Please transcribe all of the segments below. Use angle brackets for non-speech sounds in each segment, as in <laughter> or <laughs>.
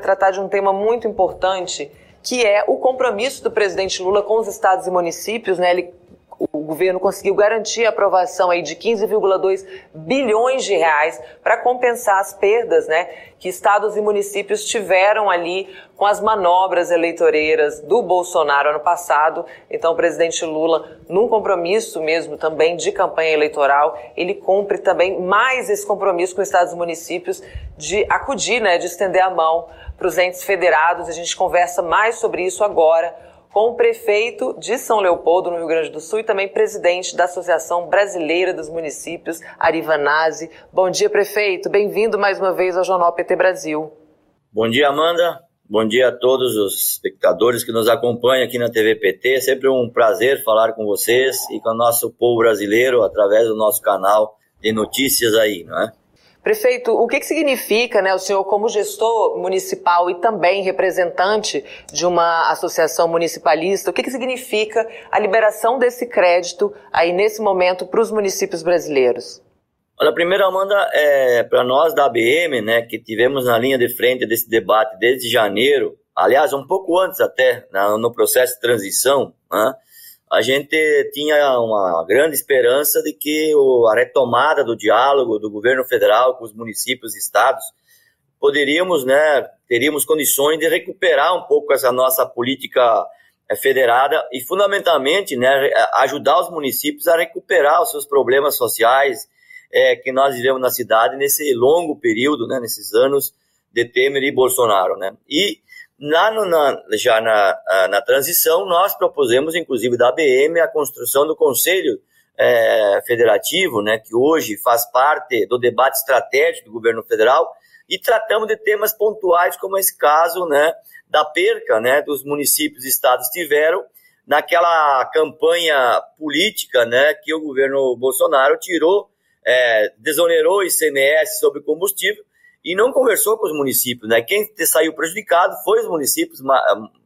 para tratar de um tema muito importante, que é o compromisso do presidente Lula com os estados e municípios. Né? Ele o governo conseguiu garantir a aprovação aí de 15,2 bilhões de reais para compensar as perdas né, que estados e municípios tiveram ali com as manobras eleitoreiras do Bolsonaro ano passado. Então, o presidente Lula, num compromisso mesmo também de campanha eleitoral, ele cumpre também mais esse compromisso com estados e municípios de acudir, né, de estender a mão para os entes federados. A gente conversa mais sobre isso agora com o prefeito de São Leopoldo, no Rio Grande do Sul, e também presidente da Associação Brasileira dos Municípios, Arivanazzi. Bom dia, prefeito. Bem-vindo mais uma vez ao Jornal PT Brasil. Bom dia, Amanda. Bom dia a todos os espectadores que nos acompanham aqui na TV PT. É sempre um prazer falar com vocês e com o nosso povo brasileiro através do nosso canal de notícias aí, não é? Prefeito, o que, que significa, né, o senhor como gestor municipal e também representante de uma associação municipalista, o que, que significa a liberação desse crédito aí nesse momento para os municípios brasileiros? Olha, primeiro, Amanda, é, para nós da ABM, né, que tivemos na linha de frente desse debate desde janeiro, aliás, um pouco antes até, no processo de transição, né, a gente tinha uma grande esperança de que a retomada do diálogo do governo federal com os municípios e estados poderíamos, né, teríamos condições de recuperar um pouco essa nossa política eh, federada e fundamentalmente, né, ajudar os municípios a recuperar os seus problemas sociais é, que nós vivemos na cidade nesse longo período, né, nesses anos de Temer e Bolsonaro, né? E Lá no, na, já na, na transição, nós propusemos, inclusive da ABM, a construção do Conselho é, Federativo, né, que hoje faz parte do debate estratégico do governo federal, e tratamos de temas pontuais, como esse caso né, da perca né, dos municípios e estados tiveram naquela campanha política né, que o governo Bolsonaro tirou, é, desonerou o ICMS sobre combustível, e não conversou com os municípios. Né? Quem saiu prejudicado foi os municípios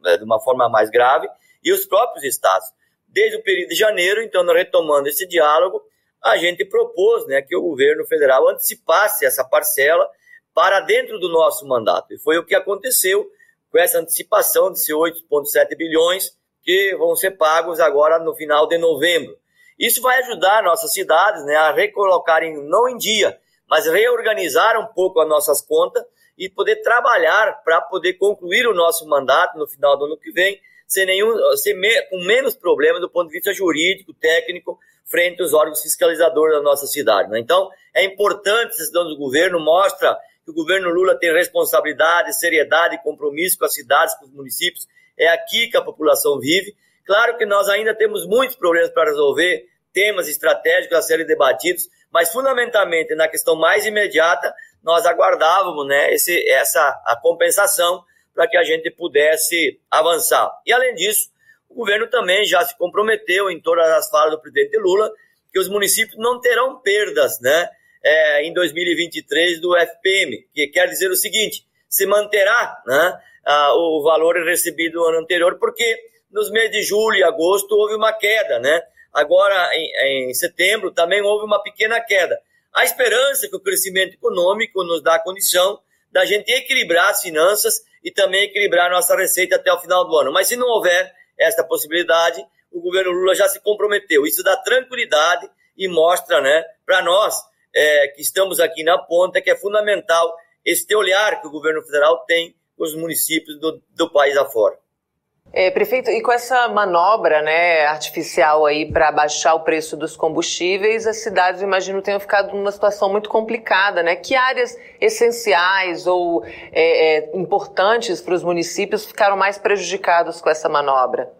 é, de uma forma mais grave e os próprios estados. Desde o período de janeiro, então, retomando esse diálogo, a gente propôs né, que o governo federal antecipasse essa parcela para dentro do nosso mandato. E foi o que aconteceu com essa antecipação de 8,7 bilhões que vão ser pagos agora no final de novembro. Isso vai ajudar nossas cidades né, a recolocarem, não em dia, mas reorganizar um pouco as nossas contas e poder trabalhar para poder concluir o nosso mandato no final do ano que vem, sem nenhum, sem me, com menos problemas do ponto de vista jurídico, técnico, frente aos órgãos fiscalizadores da nossa cidade. Né? Então, é importante essa decisão do governo, mostra que o governo Lula tem responsabilidade, seriedade e compromisso com as cidades, com os municípios. É aqui que a população vive. Claro que nós ainda temos muitos problemas para resolver, temas estratégicos a serem debatidos, mas fundamentalmente na questão mais imediata, nós aguardávamos né, esse, essa a compensação para que a gente pudesse avançar. E além disso, o governo também já se comprometeu em todas as falas do presidente Lula que os municípios não terão perdas né, é, em 2023 do FPM, que quer dizer o seguinte, se manterá né, a, o valor recebido no ano anterior, porque nos meses de julho e agosto houve uma queda, né? Agora, em, em setembro, também houve uma pequena queda. A esperança que o crescimento econômico nos dá a condição da gente equilibrar as finanças e também equilibrar nossa receita até o final do ano. Mas se não houver esta possibilidade, o governo Lula já se comprometeu. Isso dá tranquilidade e mostra né, para nós é, que estamos aqui na ponta que é fundamental este olhar que o governo federal tem com os municípios do, do país afora. É, prefeito, e com essa manobra né, artificial aí para baixar o preço dos combustíveis, as cidades, imagino, tenham ficado numa situação muito complicada, né? Que áreas essenciais ou é, é, importantes para os municípios ficaram mais prejudicados com essa manobra?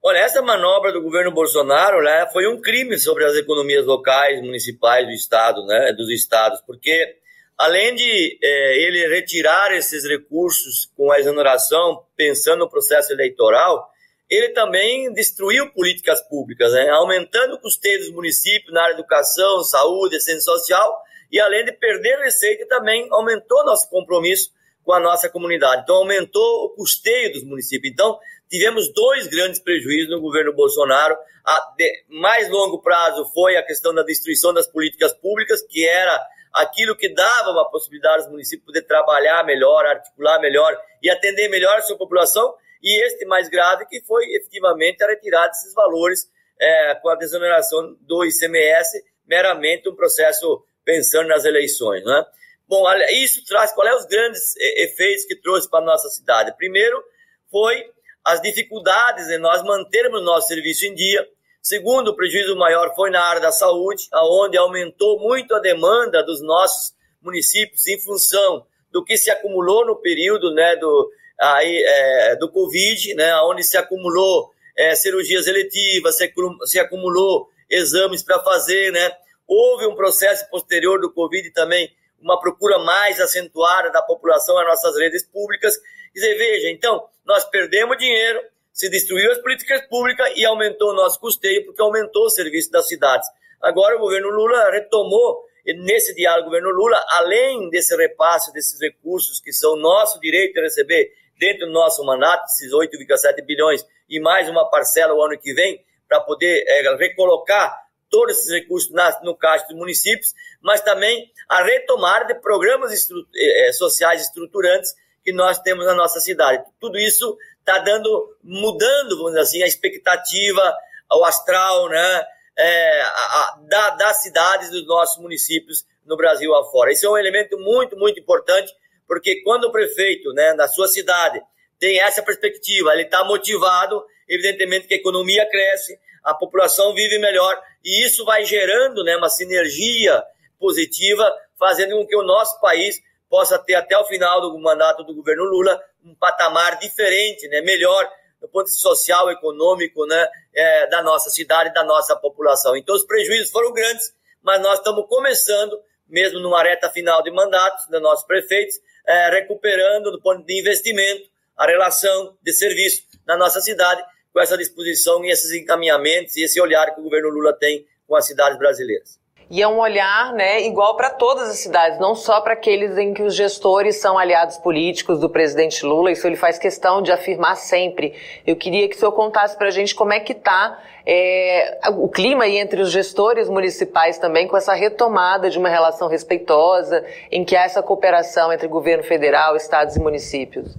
Olha, essa manobra do governo Bolsonaro né, foi um crime sobre as economias locais, municipais do estado, né, dos estados, porque Além de é, ele retirar esses recursos com a exoneração, pensando no processo eleitoral, ele também destruiu políticas públicas, né? aumentando o custeio dos municípios na área de educação, saúde, assistência social, e além de perder receita, também aumentou nosso compromisso com a nossa comunidade. Então, aumentou o custeio dos municípios. Então, tivemos dois grandes prejuízos no governo Bolsonaro. A de mais longo prazo foi a questão da destruição das políticas públicas, que era aquilo que dava uma possibilidade aos municípios poder trabalhar melhor, articular melhor e atender melhor a sua população, e este mais grave que foi efetivamente a retirada desses valores é, com a desoneração do ICMS, meramente um processo pensando nas eleições. Né? Bom, isso traz qual é os grandes efeitos que trouxe para a nossa cidade? Primeiro, foi as dificuldades em nós mantermos nosso serviço em dia. Segundo, o prejuízo maior foi na área da saúde, aonde aumentou muito a demanda dos nossos municípios em função do que se acumulou no período né, do, aí, é, do Covid, né, onde se acumulou é, cirurgias eletivas, se, se acumulou exames para fazer, né? Houve um processo posterior do Covid também, uma procura mais acentuada da população às nossas redes públicas. E você veja, então, nós perdemos dinheiro, se destruiu as políticas públicas e aumentou o nosso custeio, porque aumentou o serviço das cidades. Agora o governo Lula retomou, nesse diálogo, o governo Lula, além desse repasse desses recursos que são nosso direito de receber dentro do nosso mandato, esses 8,7 bilhões e mais uma parcela o ano que vem, para poder é, recolocar todos esses recursos na, no caixa dos municípios, mas também a retomada de programas estru é, sociais estruturantes que nós temos na nossa cidade. Tudo isso está dando, mudando, vamos dizer assim, a expectativa, o astral, né, é, a, a, da, das cidades dos nossos municípios no Brasil afora. Isso é um elemento muito, muito importante, porque quando o prefeito, né, da sua cidade, tem essa perspectiva, ele está motivado, evidentemente que a economia cresce, a população vive melhor, e isso vai gerando né, uma sinergia positiva, fazendo com que o nosso país possa ter até o final do mandato do governo Lula um patamar diferente, né, melhor do ponto de vista social, econômico, né, é, da nossa cidade, da nossa população. Então os prejuízos foram grandes, mas nós estamos começando, mesmo numa reta final de mandatos dos nossos prefeitos, é, recuperando do ponto de investimento a relação de serviço na nossa cidade, com essa disposição e esses encaminhamentos e esse olhar que o governo Lula tem com as cidades brasileiras. E é um olhar né, igual para todas as cidades, não só para aqueles em que os gestores são aliados políticos do presidente Lula, isso ele faz questão de afirmar sempre. Eu queria que o senhor contasse para a gente como é que está é, o clima aí entre os gestores municipais também, com essa retomada de uma relação respeitosa, em que há essa cooperação entre governo federal, estados e municípios.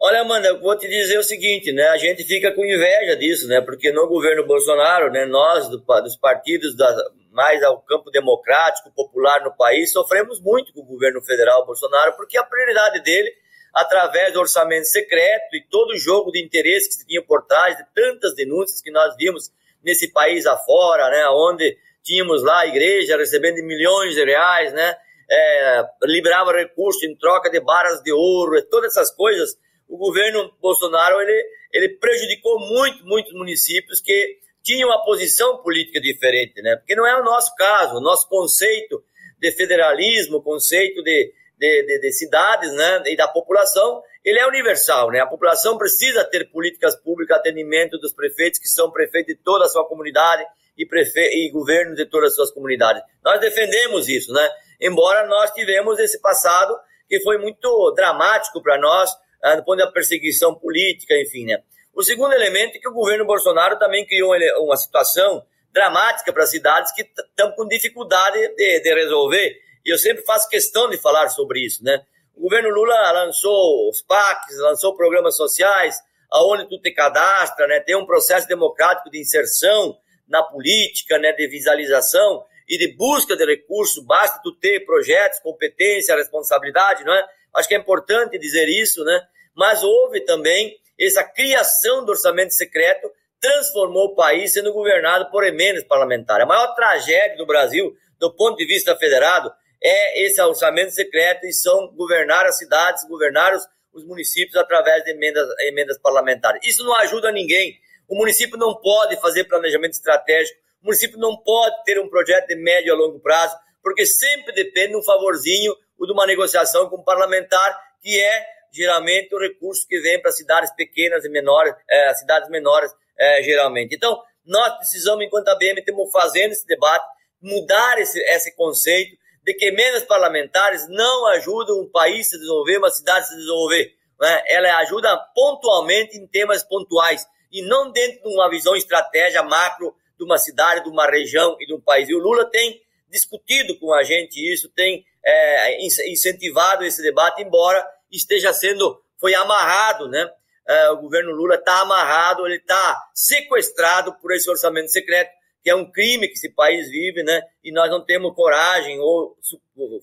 Olha, Amanda, eu vou te dizer o seguinte, né? A gente fica com inveja disso, né? Porque no governo Bolsonaro, né? Nós, do, dos partidos da, mais ao campo democrático, popular no país, sofremos muito com o governo federal Bolsonaro, porque a prioridade dele, através do orçamento secreto e todo o jogo de interesse que se tinha por trás de tantas denúncias que nós vimos nesse país afora, né? Onde tínhamos lá a igreja recebendo milhões de reais, né? É, liberava recursos em troca de barras de ouro, todas essas coisas o governo Bolsonaro ele, ele prejudicou muito, muitos municípios que tinham uma posição política diferente, né? Porque não é o nosso caso, o nosso conceito de federalismo, conceito de, de, de, de cidades, né? E da população, ele é universal, né? A população precisa ter políticas públicas, atendimento dos prefeitos que são prefeitos de toda a sua comunidade e, prefe... e governos de todas as suas comunidades. Nós defendemos isso, né? Embora nós tivemos esse passado que foi muito dramático para nós, ah, do ponto da perseguição política, enfim, né? O segundo elemento é que o governo Bolsonaro também criou uma situação dramática para as cidades que estão com dificuldade de, de, resolver. E eu sempre faço questão de falar sobre isso, né? O governo Lula lançou os PACs, lançou programas sociais, aonde tu te cadastra, né? Tem um processo democrático de inserção na política, né? De visualização e de busca de recursos. Basta tu ter projetos, competência, responsabilidade, não é? Acho que é importante dizer isso, né? mas houve também essa criação do orçamento secreto, transformou o país sendo governado por emendas parlamentares. A maior tragédia do Brasil, do ponto de vista federado, é esse orçamento secreto e são governar as cidades, governar os, os municípios através de emendas, emendas parlamentares. Isso não ajuda ninguém. O município não pode fazer planejamento estratégico, o município não pode ter um projeto de médio a longo prazo, porque sempre depende de um favorzinho ou de uma negociação com o parlamentar, que é geralmente o recurso que vem para cidades pequenas e menores, é, cidades menores, é, geralmente. Então, nós precisamos, enquanto a BM, estamos fazendo esse debate, mudar esse, esse conceito de que emendas parlamentares não ajudam um país a se desenvolver, uma cidade a se desenvolver. Né? Ela ajuda pontualmente em temas pontuais e não dentro de uma visão estratégia macro de uma cidade, de uma região e de um país. E o Lula tem discutido com a gente isso, tem é, incentivado esse debate, embora esteja sendo, foi amarrado, né? É, o governo Lula está amarrado, ele está sequestrado por esse orçamento secreto, que é um crime que esse país vive, né? E nós não temos coragem ou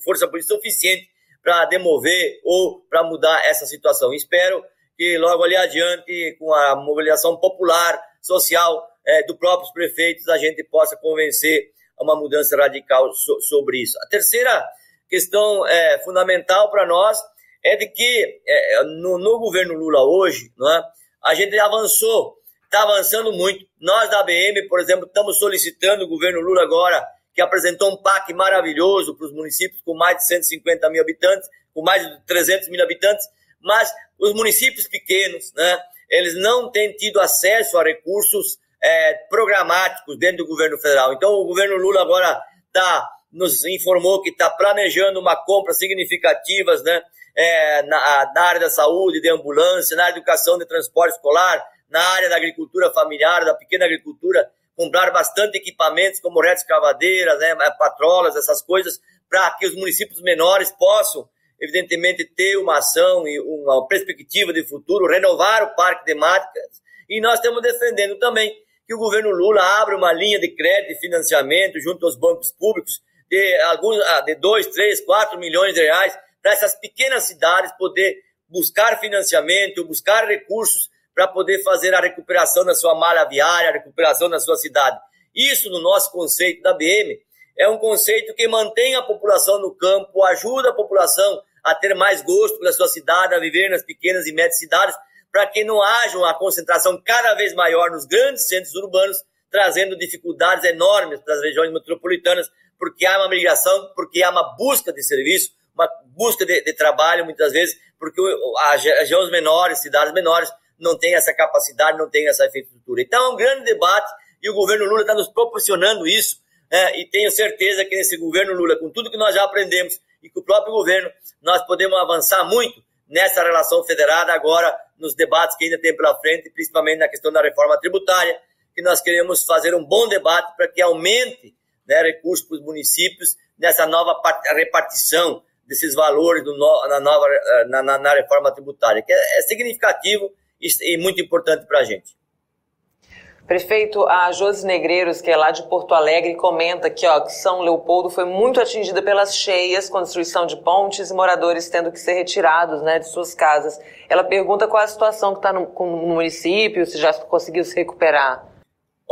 força política suficiente para demover ou para mudar essa situação. Espero que logo ali adiante, com a mobilização popular, social é, dos próprios prefeitos, a gente possa convencer a uma mudança radical so, sobre isso. A terceira questão é, fundamental para nós é de que é, no, no, governo Lula hoje, não é, a gente avançou, está avançando muito. Nós da ABM, por exemplo, estamos solicitando o governo Lula agora, que apresentou um PAC maravilhoso para os municípios com mais de 150 mil habitantes, com mais de 300 mil habitantes, mas os municípios pequenos, né, eles não têm tido acesso a recursos é, programáticos dentro do governo federal. Então, o governo Lula agora tá, nos informou que está planejando uma compra significativas né, é, na, na, área da saúde, de ambulância, na área de educação, de transporte escolar, na área da agricultura familiar, da pequena agricultura, comprar bastante equipamentos como redes cavadeiras, né, patrolas, essas coisas, para que os municípios menores possam evidentemente, ter uma ação e uma perspectiva de futuro, renovar o parque temáticas. E nós estamos defendendo também que o governo Lula abra uma linha de crédito e financiamento junto aos bancos públicos de alguns ah, de 2, 3, 4 milhões de reais para essas pequenas cidades poder buscar financiamento, buscar recursos para poder fazer a recuperação da sua malha viária, a recuperação da sua cidade. Isso, no nosso conceito da BM, é um conceito que mantém a população no campo, ajuda a população a ter mais gosto pela sua cidade, a viver nas pequenas e médias cidades, para que não haja uma concentração cada vez maior nos grandes centros urbanos, trazendo dificuldades enormes para as regiões metropolitanas, porque há uma migração, porque há uma busca de serviço, uma busca de, de trabalho, muitas vezes, porque as regiões menores, cidades menores, não têm essa capacidade, não têm essa infraestrutura. Então é um grande debate e o governo Lula está nos proporcionando isso, né? e tenho certeza que nesse governo Lula, com tudo que nós já aprendemos, e com o próprio governo, nós podemos avançar muito nessa relação federada agora nos debates que ainda tem pela frente, principalmente na questão da reforma tributária, que nós queremos fazer um bom debate para que aumente né, recursos para os municípios nessa nova repartição desses valores no, na, nova, na, na, na, reforma tributária, que é, é significativo e, e muito importante para a gente. Prefeito, a Josi Negreiros, que é lá de Porto Alegre, comenta que, ó, que São Leopoldo foi muito atingida pelas cheias, construção de pontes e moradores tendo que ser retirados né, de suas casas. Ela pergunta qual a situação que está no, no, município, se já conseguiu se recuperar.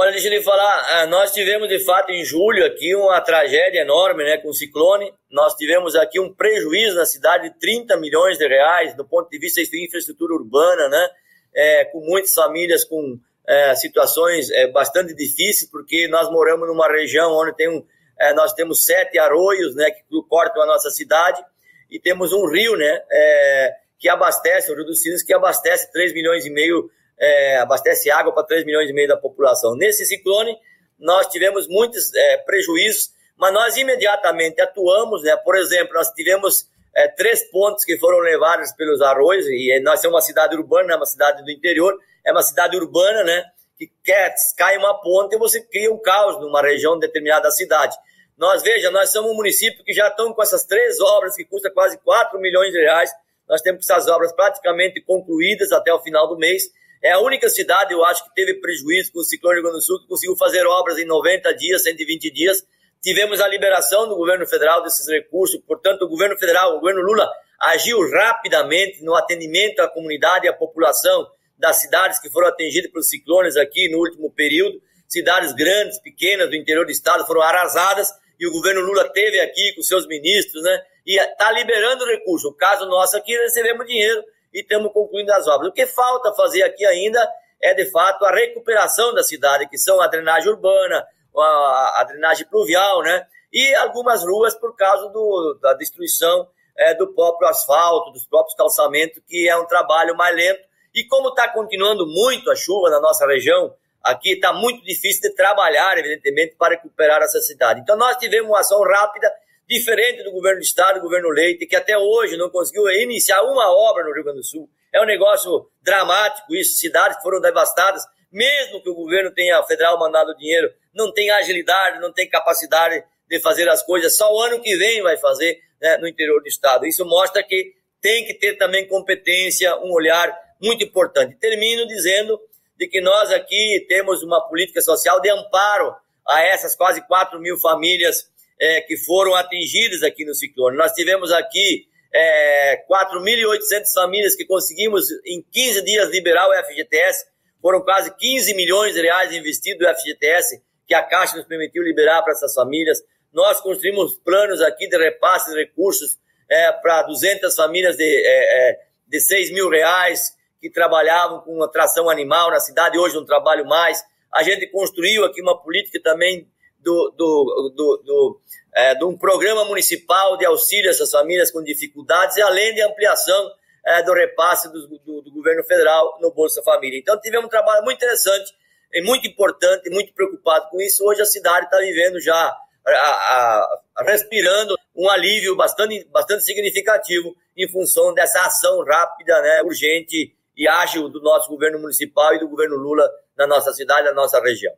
Olha, deixa eu lhe falar, ah, nós tivemos de fato em julho aqui uma tragédia enorme né, com o ciclone. Nós tivemos aqui um prejuízo na cidade de 30 milhões de reais do ponto de vista de infraestrutura urbana, né, é, com muitas famílias com é, situações é, bastante difíceis, porque nós moramos numa região onde tem um, é, nós temos sete arroios né, que cortam a nossa cidade e temos um rio né, é, que abastece, o Rio dos Sinos, que abastece 3 milhões e meio, é, abastece água para 3 milhões e meio da população. Nesse ciclone, nós tivemos muitos é, prejuízos, mas nós imediatamente atuamos, né, por exemplo, nós tivemos três pontos que foram levados pelos arroios, e nós somos uma cidade urbana, uma cidade do interior, é uma cidade urbana, né? Que quer, cai uma ponte e você cria um caos numa região determinada da cidade. Nós, veja, nós somos um município que já estão com essas três obras que custam quase 4 milhões de reais. Nós temos essas obras praticamente concluídas até o final do mês. É a única cidade, eu acho, que teve prejuízo com o ciclone do Rio Grande do Sul, que conseguiu fazer obras em 90 dias, 120 dias. Tivemos a liberação do governo federal desses recursos, portanto, o governo federal, o governo Lula, agiu rapidamente no atendimento à comunidade e à população das cidades que foram atingidas pelos ciclones aqui no último período, cidades grandes, pequenas do interior do estado foram arrasadas e o governo Lula teve aqui com seus ministros, né? E está liberando recurso. O caso nosso aqui, recebemos dinheiro e estamos concluindo as obras. O que falta fazer aqui ainda é, de fato, a recuperação da cidade, que são a drenagem urbana, a, a drenagem pluvial, né? E algumas ruas por causa do, da destruição é, do próprio asfalto, dos próprios calçamentos, que é um trabalho mais lento e como está continuando muito a chuva na nossa região, aqui está muito difícil de trabalhar, evidentemente, para recuperar essa cidade. Então nós tivemos uma ação rápida, diferente do governo do estado, do governo Leite, que até hoje não conseguiu iniciar uma obra no Rio Grande do Sul. É um negócio dramático isso, cidades foram devastadas, mesmo que o governo tenha federal mandado dinheiro, não tem agilidade, não tem capacidade de fazer as coisas, só o ano que vem vai fazer né, no interior do estado. Isso mostra que tem que ter também competência, um olhar muito importante. Termino dizendo de que nós aqui temos uma política social de amparo a essas quase 4 mil famílias é, que foram atingidas aqui no ciclone. Nós tivemos aqui é, 4.800 famílias que conseguimos em 15 dias liberar o FGTS, foram quase 15 milhões de reais investidos no FGTS que a Caixa nos permitiu liberar para essas famílias. Nós construímos planos aqui de repasse de recursos é, para 200 famílias de, é, é, de 6 mil reais que trabalhavam com atração animal na cidade, hoje não trabalho mais. A gente construiu aqui uma política também do, do, do, do é, de um programa municipal de auxílio a essas famílias com dificuldades, e além de ampliação é, do repasse do, do, do, governo federal no Bolsa Família. Então tivemos um trabalho muito interessante e muito importante, muito preocupado com isso. Hoje a cidade está vivendo já, a, a, respirando um alívio bastante, bastante significativo em função dessa ação rápida, né, urgente e ágil do nosso governo municipal e do governo Lula na nossa cidade, na nossa região.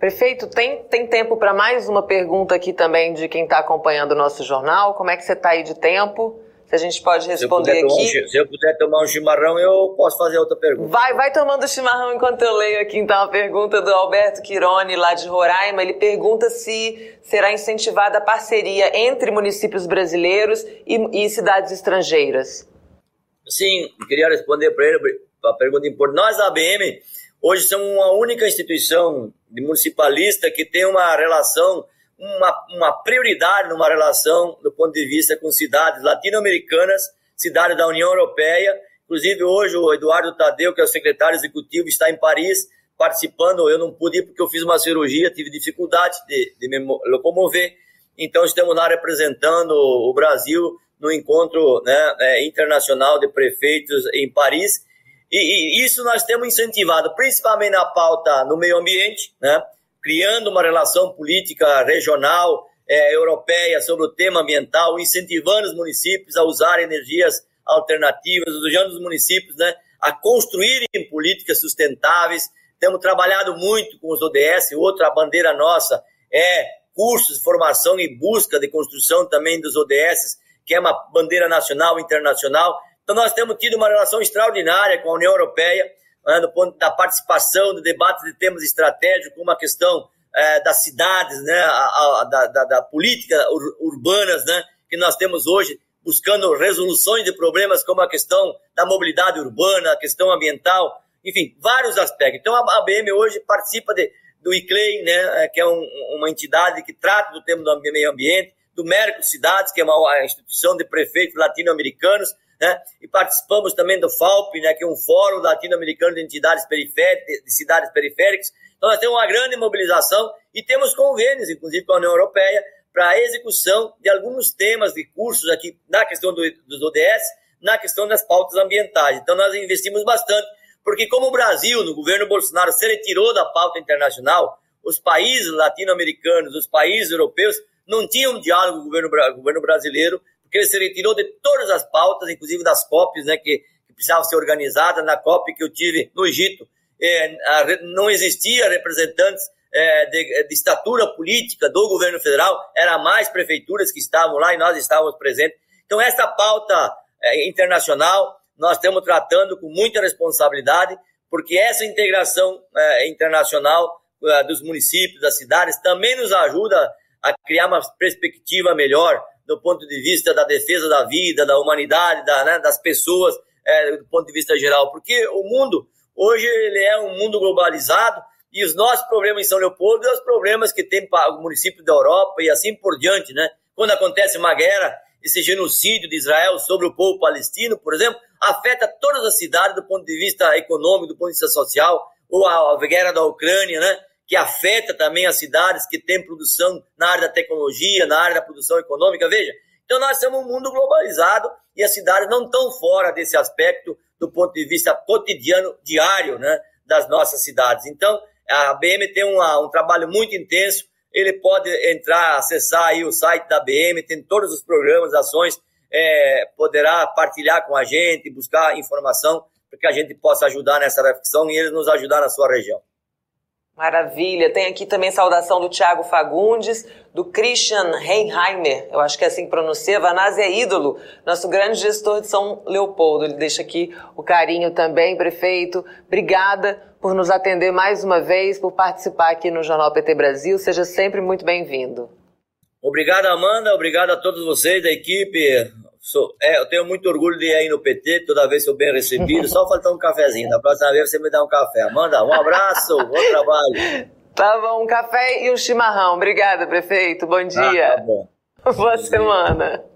Prefeito, tem, tem tempo para mais uma pergunta aqui também de quem está acompanhando o nosso jornal? Como é que você está aí de tempo? Se a gente pode responder se aqui. Um, se eu puder tomar um chimarrão, eu posso fazer outra pergunta. Vai, vai tomando chimarrão enquanto eu leio aqui então a pergunta do Alberto Quirone, lá de Roraima. Ele pergunta se será incentivada a parceria entre municípios brasileiros e, e cidades estrangeiras. Sim, queria responder para ele a pergunta importante. Nós, ABM, hoje somos uma única instituição municipalista que tem uma relação uma, uma prioridade numa relação do ponto de vista com cidades latino-americanas, cidades da União Europeia. Inclusive, hoje, o Eduardo Tadeu, que é o secretário executivo, está em Paris participando. Eu não pude ir porque eu fiz uma cirurgia, tive dificuldade de, de me locomover. Então, estamos lá representando o Brasil no encontro né, é, internacional de prefeitos em Paris. E, e, isso nós temos incentivado, principalmente na pauta no meio ambiente, né? criando uma relação política regional, é, europeia sobre o tema ambiental, incentivando os municípios a usar energias alternativas, ajudando os municípios né, a construírem políticas sustentáveis. Temos trabalhado muito com os ODS, outra bandeira nossa é cursos formação e busca de construção também dos ODS, que é uma bandeira nacional e internacional. Então, nós temos tido uma relação extraordinária com a União Europeia, né, do ponto da participação, do debate de temas estratégicos, como a questão é, das cidades, né, a, a, da, da, da, política ur, urbanas né, que nós temos hoje, buscando resoluções de problemas como a questão da mobilidade urbana, a questão ambiental, enfim, vários aspectos. Então, a ABM hoje participa de, do ICLEI, né, que é um, uma entidade que trata do tema do meio ambiente, do Merco Cidades, que é uma instituição de prefeitos latino-americanos, né? E participamos também do FALP, né, que é um fórum latino-americano de entidades periféricas, de cidades periféricas. Então nós temos uma grande mobilização e temos convênios, inclusive com a União Europeia, para a execução de alguns temas de cursos aqui na questão do, dos ODS, na questão das pautas ambientais. Então nós investimos bastante, porque como o Brasil, no governo Bolsonaro, se retirou da pauta internacional, os países latino-americanos, os países europeus, não tinham diálogo com o governo, governo brasileiro porque ele se retirou de todas as pautas, inclusive das COPs, né, que, que precisavam ser organizadas. Na COP que eu tive no Egito, é, a, não existia representantes é, de, de, estatura política do governo federal, era mais prefeituras que estavam lá e nós estávamos presentes. Então, essa pauta é, internacional nós estamos tratando com muita responsabilidade, porque essa integração internacional dos municípios, das cidades, também nos ajuda a criar uma perspectiva melhor do ponto de vista da defesa da vida, da humanidade, da, né, das pessoas, é, do ponto de vista geral. Porque o mundo, hoje, ele é um mundo globalizado e os nossos problemas em São Leopoldo e os problemas que tem o município da Europa e assim por diante, né? Quando acontece uma guerra, esse genocídio de Israel sobre o povo palestino, por exemplo, afeta todas as cidades do ponto de vista econômico, do ponto de vista social, ou a, a guerra da Ucrânia, né? Que afeta também as cidades que têm produção na área da tecnologia, na área da produção econômica. Veja, então nós somos um mundo globalizado e as cidades não estão fora desse aspecto do ponto de vista cotidiano, diário, né, das nossas cidades. Então, a BM tem uma, um trabalho muito intenso, ele pode entrar, acessar aí o site da BM, tem todos os programas, ações, é, poderá partilhar com a gente, buscar informação para que a gente possa ajudar nessa reflexão e eles nos ajudar na sua região. Maravilha. Tem aqui também saudação do Tiago Fagundes, do Christian Reinheimer, eu acho que é assim que pronuncia. Vanazzi é ídolo, nosso grande gestor de São Leopoldo. Ele deixa aqui o carinho também, prefeito. Obrigada por nos atender mais uma vez, por participar aqui no Jornal PT Brasil. Seja sempre muito bem-vindo. Obrigado, Amanda. Obrigado a todos vocês da equipe. Sou, é, eu tenho muito orgulho de ir aí no PT, toda vez sou bem recebido. Só faltou um cafezinho. Da próxima vez você me dá um café. Amanda, um abraço, <laughs> bom trabalho. Tá bom, um café e um chimarrão. Obrigada, prefeito. Bom dia. Ah, tá bom. <laughs> Boa semana.